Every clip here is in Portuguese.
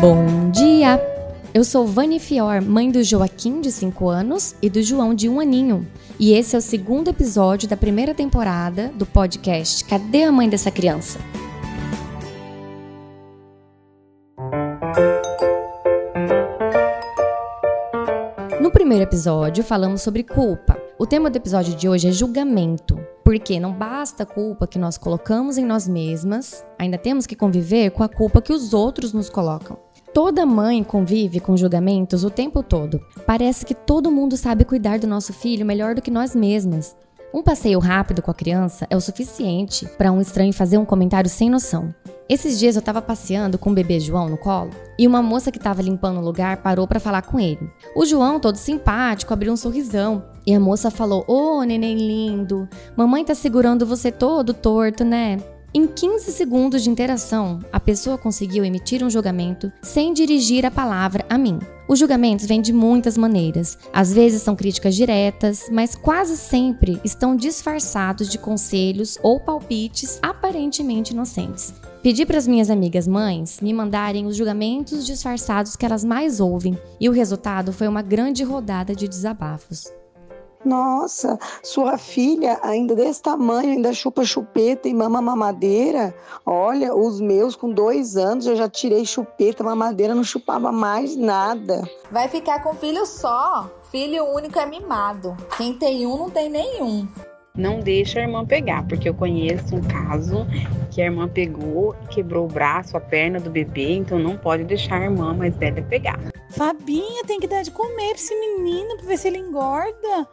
Bom dia! Eu sou Vani Fior, mãe do Joaquim, de 5 anos, e do João, de 1 um aninho. E esse é o segundo episódio da primeira temporada do podcast Cadê a Mãe dessa Criança? No primeiro episódio, falamos sobre culpa. O tema do episódio de hoje é julgamento. Porque não basta a culpa que nós colocamos em nós mesmas, ainda temos que conviver com a culpa que os outros nos colocam. Toda mãe convive com julgamentos o tempo todo. Parece que todo mundo sabe cuidar do nosso filho melhor do que nós mesmas. Um passeio rápido com a criança é o suficiente para um estranho fazer um comentário sem noção. Esses dias eu estava passeando com o bebê João no colo e uma moça que estava limpando o lugar parou para falar com ele. O João, todo simpático, abriu um sorrisão e a moça falou: Ô, oh, neném lindo, mamãe tá segurando você todo torto, né? Em 15 segundos de interação, a pessoa conseguiu emitir um julgamento sem dirigir a palavra a mim. Os julgamentos vêm de muitas maneiras. Às vezes são críticas diretas, mas quase sempre estão disfarçados de conselhos ou palpites aparentemente inocentes. Pedi para as minhas amigas mães me mandarem os julgamentos disfarçados que elas mais ouvem, e o resultado foi uma grande rodada de desabafos. Nossa, sua filha ainda desse tamanho, ainda chupa chupeta e mama mamadeira. Olha, os meus com dois anos eu já tirei chupeta, mamadeira, não chupava mais nada. Vai ficar com filho só. Filho único é mimado. Quem tem um não tem nenhum não deixa a irmã pegar, porque eu conheço um caso que a irmã pegou, quebrou o braço, a perna do bebê, então não pode deixar a irmã mais velha pegar. Fabinha tem que dar de comer pra esse menino pra ver se ele engorda.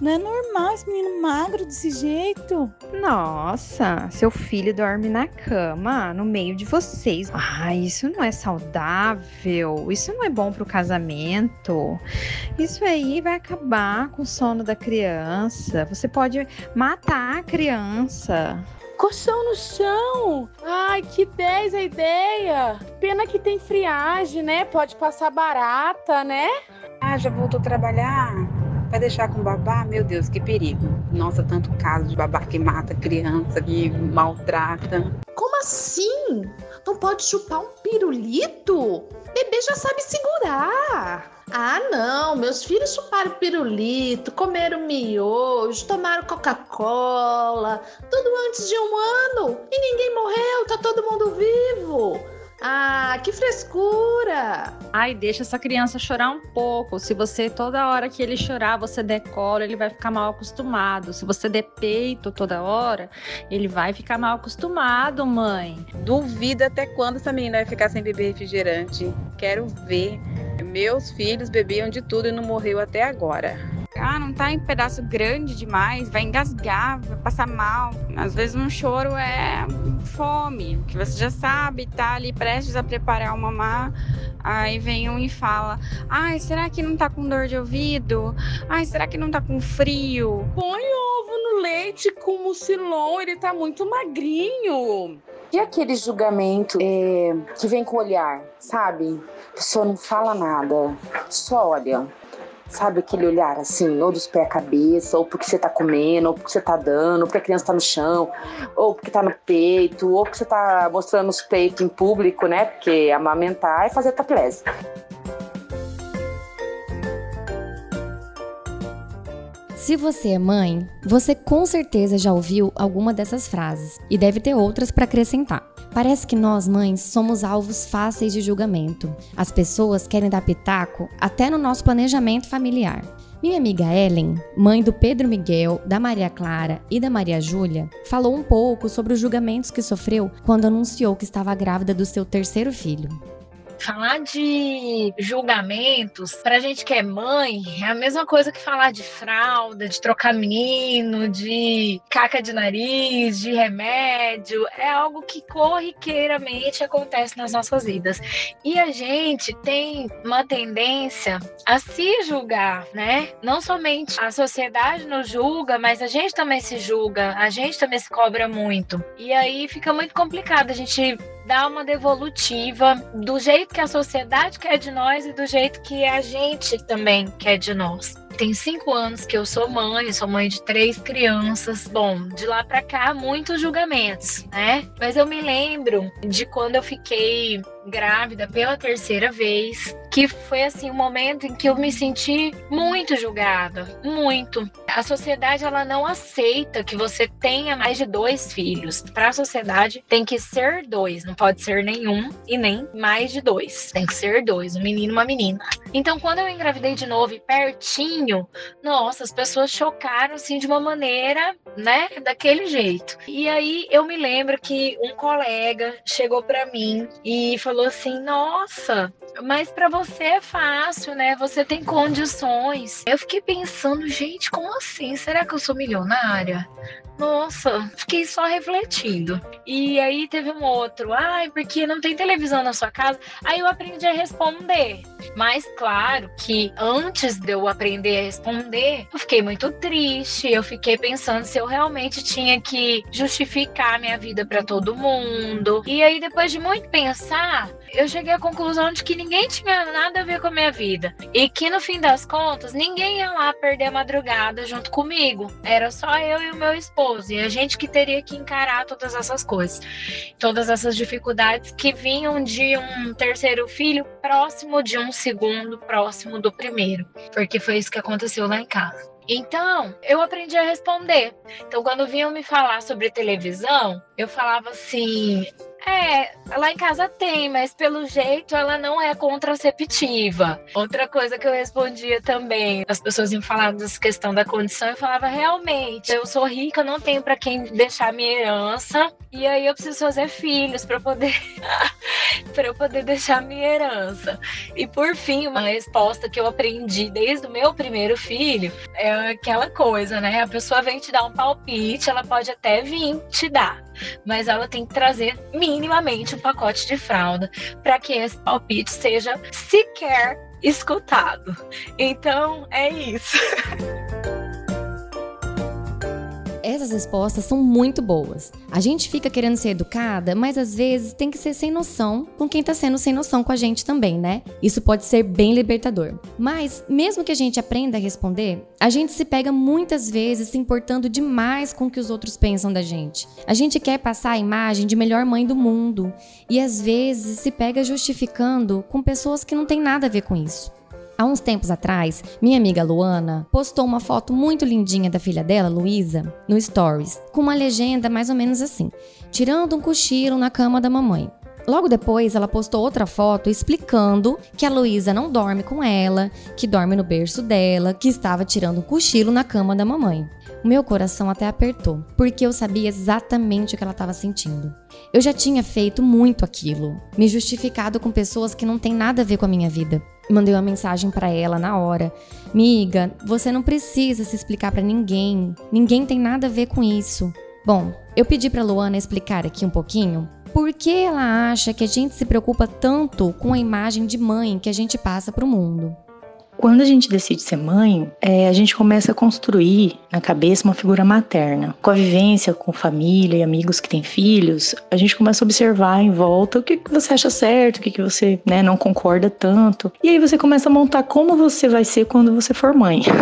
Não é normal esse menino magro desse jeito. Nossa, seu filho dorme na cama, no meio de vocês. Ah, isso não é saudável. Isso não é bom pro casamento. Isso aí vai acabar com o sono da criança. Você pode matar a criança. Colchão no chão! Ai, que 10 a ideia! Pena que tem friagem, né? Pode passar barata, né? Ah, já voltou a trabalhar? Vai deixar com babá? Meu Deus, que perigo. Nossa, tanto caso de babá que mata criança, que maltrata. Assim? Não pode chupar um pirulito? Bebê já sabe segurar. Ah, não, meus filhos chuparam pirulito, comeram miojo, tomaram Coca-Cola, tudo antes de um ano e ninguém morreu, tá todo mundo vivo. Ah, que frescura! Ai, deixa essa criança chorar um pouco. Se você toda hora que ele chorar, você decora, ele vai ficar mal acostumado. Se você der peito toda hora, ele vai ficar mal acostumado, mãe. Duvida até quando essa menina vai ficar sem beber refrigerante. Quero ver. Meus filhos bebiam de tudo e não morreu até agora. Ah, não tá em pedaço grande demais, vai engasgar, vai passar mal. Às vezes um choro é fome, que você já sabe, tá ali prestes a preparar o mamar. Aí vem um e fala: Ai, será que não tá com dor de ouvido? Ai, será que não tá com frio? Põe ovo no leite com mucilon, ele tá muito magrinho. E aquele julgamento é, que vem com o olhar, sabe? A pessoa não fala nada, só olha. Sabe aquele olhar assim, ou dos pés à cabeça, ou porque você tá comendo, ou porque você tá dando, ou porque a criança tá no chão, ou porque tá no peito, ou porque você tá mostrando os peitos em público, né? Porque amamentar é fazer topless. Se você é mãe, você com certeza já ouviu alguma dessas frases e deve ter outras para acrescentar. Parece que nós, mães, somos alvos fáceis de julgamento. As pessoas querem dar pitaco até no nosso planejamento familiar. Minha amiga Ellen, mãe do Pedro Miguel, da Maria Clara e da Maria Júlia, falou um pouco sobre os julgamentos que sofreu quando anunciou que estava grávida do seu terceiro filho. Falar de julgamentos, pra gente que é mãe, é a mesma coisa que falar de fralda, de trocar menino, de caca de nariz, de remédio. É algo que corriqueiramente acontece nas nossas vidas. E a gente tem uma tendência a se julgar, né? Não somente a sociedade nos julga, mas a gente também se julga, a gente também se cobra muito. E aí fica muito complicado a gente dar uma devolutiva do jeito que a sociedade quer de nós e do jeito que a gente também quer de nós. Tem cinco anos que eu sou mãe, sou mãe de três crianças. Bom, de lá para cá, muitos julgamentos, né? Mas eu me lembro de quando eu fiquei grávida pela terceira vez, que foi assim um momento em que eu me senti muito julgada, muito. A sociedade ela não aceita que você tenha mais de dois filhos. Para a sociedade tem que ser dois, não pode ser nenhum e nem mais de dois. Tem que ser dois, um menino e uma menina. Então quando eu engravidei de novo e pertinho, nossa, as pessoas chocaram assim de uma maneira, né, daquele jeito. E aí eu me lembro que um colega chegou para mim e falou assim: Nossa, mas para você é fácil, né? Você tem condições. Eu fiquei pensando, gente, como assim? Será que eu sou milionária? Nossa, fiquei só refletindo. E aí teve um outro, ai, porque não tem televisão na sua casa? Aí eu aprendi a responder. Mas claro que antes de eu aprender a responder, eu fiquei muito triste. Eu fiquei pensando se eu realmente tinha que justificar minha vida para todo mundo. E aí depois de muito pensar, eu cheguei à conclusão de que ninguém tinha nada a ver com a minha vida. E que no fim das contas, ninguém ia lá perder a madrugada junto comigo. Era só eu e o meu esposo. E a gente que teria que encarar todas essas coisas, todas essas dificuldades que vinham de um terceiro filho próximo de um segundo, próximo do primeiro, porque foi isso que aconteceu lá em casa. Então, eu aprendi a responder. Então, quando vinham me falar sobre televisão, eu falava assim: é, lá em casa tem, mas pelo jeito ela não é contraceptiva. Outra coisa que eu respondia também, as pessoas iam falar dessa questão da condição, eu falava realmente, eu sou rica, não tenho para quem deixar minha herança, e aí eu preciso fazer filhos para poder para eu poder deixar minha herança. E por fim, uma resposta que eu aprendi desde o meu primeiro filho é aquela coisa, né? A pessoa vem te dar um palpite, ela pode até vir te dar, mas ela tem que trazer minimamente um pacote de fralda para que esse palpite seja sequer escutado. Então é isso. Essas respostas são muito boas. A gente fica querendo ser educada, mas às vezes tem que ser sem noção com quem tá sendo sem noção com a gente também, né? Isso pode ser bem libertador. Mas, mesmo que a gente aprenda a responder, a gente se pega muitas vezes se importando demais com o que os outros pensam da gente. A gente quer passar a imagem de melhor mãe do mundo e às vezes se pega justificando com pessoas que não têm nada a ver com isso. Há uns tempos atrás, minha amiga Luana postou uma foto muito lindinha da filha dela, Luísa, no Stories, com uma legenda mais ou menos assim: tirando um cochilo na cama da mamãe. Logo depois, ela postou outra foto explicando que a Luísa não dorme com ela, que dorme no berço dela, que estava tirando um cochilo na cama da mamãe. O meu coração até apertou, porque eu sabia exatamente o que ela estava sentindo. Eu já tinha feito muito aquilo, me justificado com pessoas que não têm nada a ver com a minha vida. Mandei uma mensagem para ela na hora. Miga, você não precisa se explicar para ninguém. Ninguém tem nada a ver com isso. Bom, eu pedi para Luana explicar aqui um pouquinho por que ela acha que a gente se preocupa tanto com a imagem de mãe que a gente passa para o mundo. Quando a gente decide ser mãe, é, a gente começa a construir na cabeça uma figura materna. Com a vivência com família e amigos que têm filhos, a gente começa a observar em volta o que, você acha certo, o que, que você né, não concorda tanto. E aí você começa a montar como você vai ser quando você for mãe.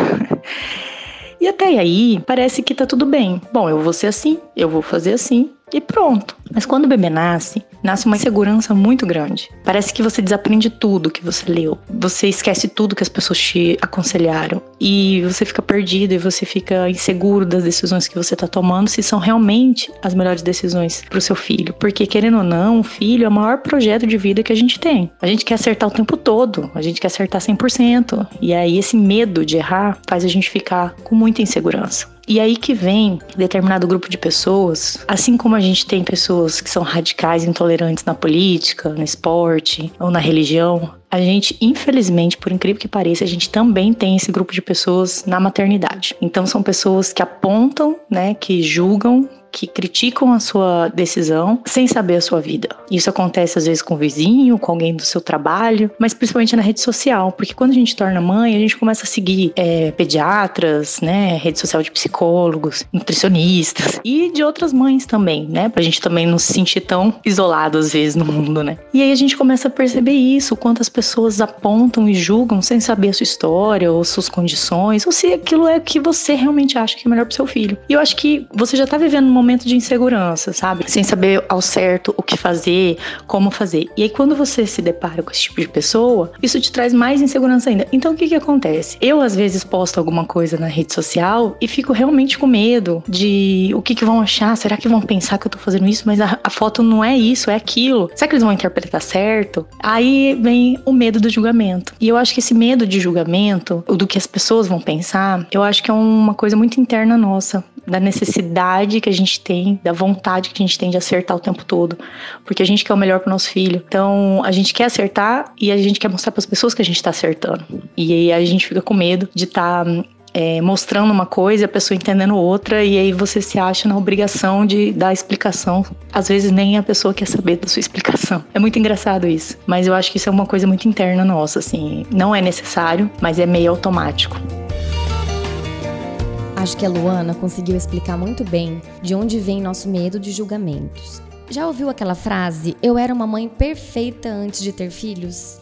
E até aí, parece que tá tudo bem. Bom, eu vou ser assim, eu vou fazer assim, e pronto. Mas quando o bebê nasce, nasce uma insegurança muito grande. Parece que você desaprende tudo que você leu. Você esquece tudo que as pessoas te aconselharam. E você fica perdido e você fica inseguro das decisões que você está tomando, se são realmente as melhores decisões para o seu filho. Porque, querendo ou não, o filho é o maior projeto de vida que a gente tem. A gente quer acertar o tempo todo, a gente quer acertar 100%. E aí, esse medo de errar faz a gente ficar com muita insegurança. E aí que vem determinado grupo de pessoas, assim como a gente tem pessoas que são radicais, intolerantes na política, no esporte ou na religião, a gente, infelizmente, por incrível que pareça, a gente também tem esse grupo de pessoas na maternidade. Então são pessoas que apontam, né, que julgam, que criticam a sua decisão sem saber a sua vida. Isso acontece às vezes com o vizinho, com alguém do seu trabalho, mas principalmente na rede social, porque quando a gente torna mãe, a gente começa a seguir é, pediatras, né, rede social de psicólogos, nutricionistas e de outras mães também, né, pra gente também não se sentir tão isolado às vezes no mundo, né. E aí a gente começa a perceber isso, quantas pessoas apontam e julgam sem saber a sua história ou suas condições, ou se aquilo é o que você realmente acha que é melhor pro seu filho. E eu acho que você já tá vivendo um momento de insegurança, sabe? Sem saber ao certo o que fazer, como fazer. E aí quando você se depara com esse tipo de pessoa, isso te traz mais insegurança ainda. Então o que que acontece? Eu às vezes posto alguma coisa na rede social e fico realmente com medo de o que que vão achar, será que vão pensar que eu tô fazendo isso, mas a, a foto não é isso, é aquilo. Será que eles vão interpretar certo? Aí vem o medo do julgamento. E eu acho que esse medo de julgamento, ou do que as pessoas vão pensar, eu acho que é uma coisa muito interna nossa, da necessidade que a gente tem, da vontade que a gente tem de acertar o tempo todo, porque a gente quer o melhor para nosso filho. Então, a gente quer acertar e a gente quer mostrar para as pessoas que a gente está acertando. E aí a gente fica com medo de estar tá é, mostrando uma coisa a pessoa entendendo outra, e aí você se acha na obrigação de dar explicação. Às vezes nem a pessoa quer saber da sua explicação. É muito engraçado isso. Mas eu acho que isso é uma coisa muito interna nossa, assim. Não é necessário, mas é meio automático. Acho que a Luana conseguiu explicar muito bem de onde vem nosso medo de julgamentos. Já ouviu aquela frase: Eu era uma mãe perfeita antes de ter filhos?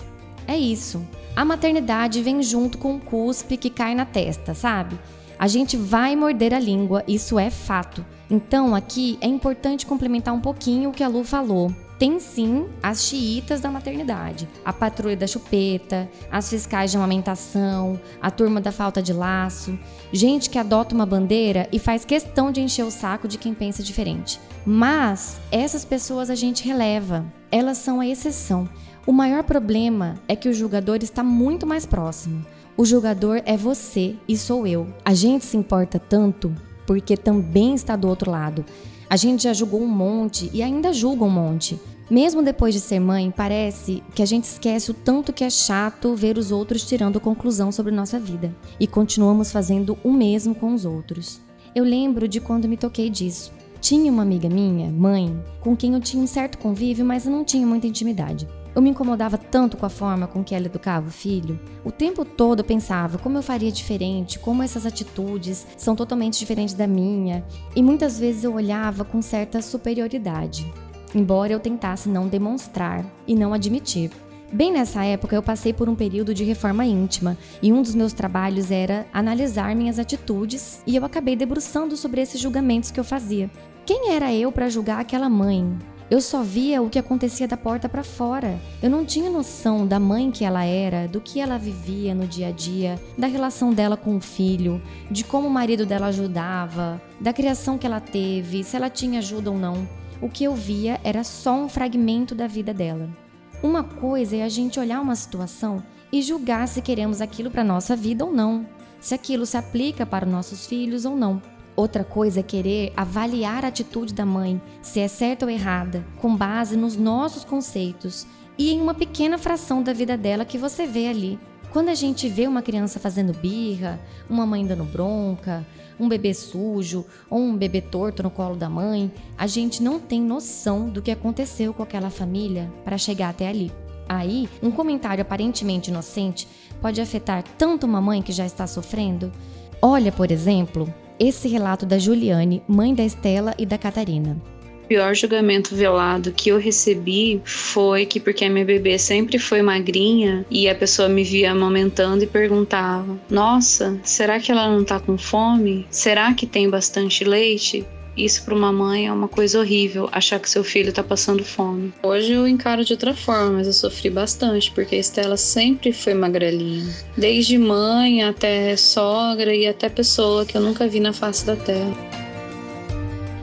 É isso. A maternidade vem junto com o cuspe que cai na testa, sabe? A gente vai morder a língua, isso é fato. Então, aqui é importante complementar um pouquinho o que a Lu falou. Tem sim as xiitas da maternidade, a patrulha da chupeta, as fiscais de amamentação, a turma da falta de laço, gente que adota uma bandeira e faz questão de encher o saco de quem pensa diferente. Mas essas pessoas a gente releva, elas são a exceção. O maior problema é que o julgador está muito mais próximo. O julgador é você e sou eu. A gente se importa tanto porque também está do outro lado. A gente já julgou um monte e ainda julga um monte. Mesmo depois de ser mãe, parece que a gente esquece o tanto que é chato ver os outros tirando conclusão sobre nossa vida e continuamos fazendo o mesmo com os outros. Eu lembro de quando me toquei disso. Tinha uma amiga minha, mãe, com quem eu tinha um certo convívio, mas não tinha muita intimidade. Eu me incomodava tanto com a forma com que ela educava o filho. O tempo todo eu pensava como eu faria diferente, como essas atitudes são totalmente diferentes da minha, e muitas vezes eu olhava com certa superioridade, embora eu tentasse não demonstrar e não admitir. Bem nessa época, eu passei por um período de reforma íntima e um dos meus trabalhos era analisar minhas atitudes e eu acabei debruçando sobre esses julgamentos que eu fazia. Quem era eu para julgar aquela mãe? Eu só via o que acontecia da porta para fora. Eu não tinha noção da mãe que ela era, do que ela vivia no dia a dia, da relação dela com o filho, de como o marido dela ajudava, da criação que ela teve, se ela tinha ajuda ou não. O que eu via era só um fragmento da vida dela. Uma coisa é a gente olhar uma situação e julgar se queremos aquilo para nossa vida ou não, se aquilo se aplica para nossos filhos ou não. Outra coisa é querer avaliar a atitude da mãe, se é certa ou errada, com base nos nossos conceitos e em uma pequena fração da vida dela que você vê ali. Quando a gente vê uma criança fazendo birra, uma mãe dando bronca, um bebê sujo ou um bebê torto no colo da mãe, a gente não tem noção do que aconteceu com aquela família para chegar até ali. Aí, um comentário aparentemente inocente pode afetar tanto uma mãe que já está sofrendo. Olha, por exemplo, esse relato da Juliane, mãe da Estela e da Catarina. O pior julgamento velado que eu recebi foi que porque a minha bebê sempre foi magrinha e a pessoa me via amamentando e perguntava: "Nossa, será que ela não tá com fome? Será que tem bastante leite?" Isso para uma mãe é uma coisa horrível, achar que seu filho tá passando fome. Hoje eu encaro de outra forma, mas eu sofri bastante, porque a Estela sempre foi magrelinha. Desde mãe até sogra e até pessoa que eu nunca vi na face da terra.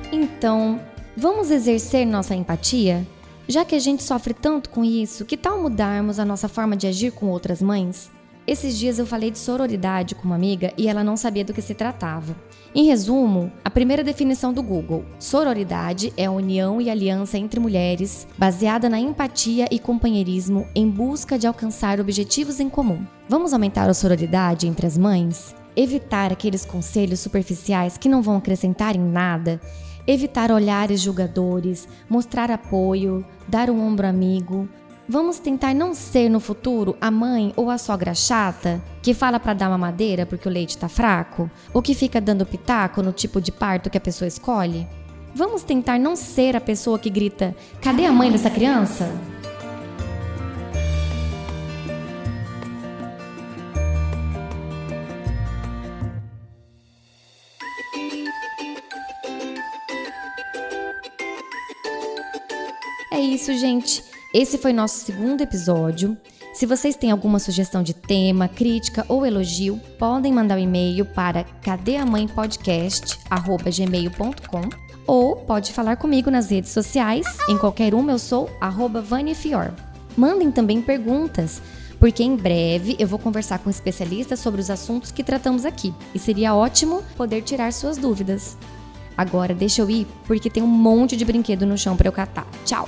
Então, vamos exercer nossa empatia? Já que a gente sofre tanto com isso, que tal mudarmos a nossa forma de agir com outras mães? Esses dias eu falei de sororidade com uma amiga e ela não sabia do que se tratava. Em resumo, a primeira definição do Google: sororidade é a união e aliança entre mulheres baseada na empatia e companheirismo em busca de alcançar objetivos em comum. Vamos aumentar a sororidade entre as mães? Evitar aqueles conselhos superficiais que não vão acrescentar em nada evitar olhares julgadores, mostrar apoio, dar um ombro amigo. Vamos tentar não ser no futuro a mãe ou a sogra chata que fala para dar uma madeira porque o leite tá fraco, ou que fica dando pitaco no tipo de parto que a pessoa escolhe? Vamos tentar não ser a pessoa que grita: "Cadê a mãe dessa criança?" É isso, gente. Esse foi nosso segundo episódio. Se vocês têm alguma sugestão de tema, crítica ou elogio, podem mandar um e-mail para cadeamãepodcast@gmail.com ou pode falar comigo nas redes sociais. Em qualquer uma eu sou @vanifior. Mandem também perguntas, porque em breve eu vou conversar com especialistas sobre os assuntos que tratamos aqui e seria ótimo poder tirar suas dúvidas. Agora deixa eu ir, porque tem um monte de brinquedo no chão para eu catar. Tchau!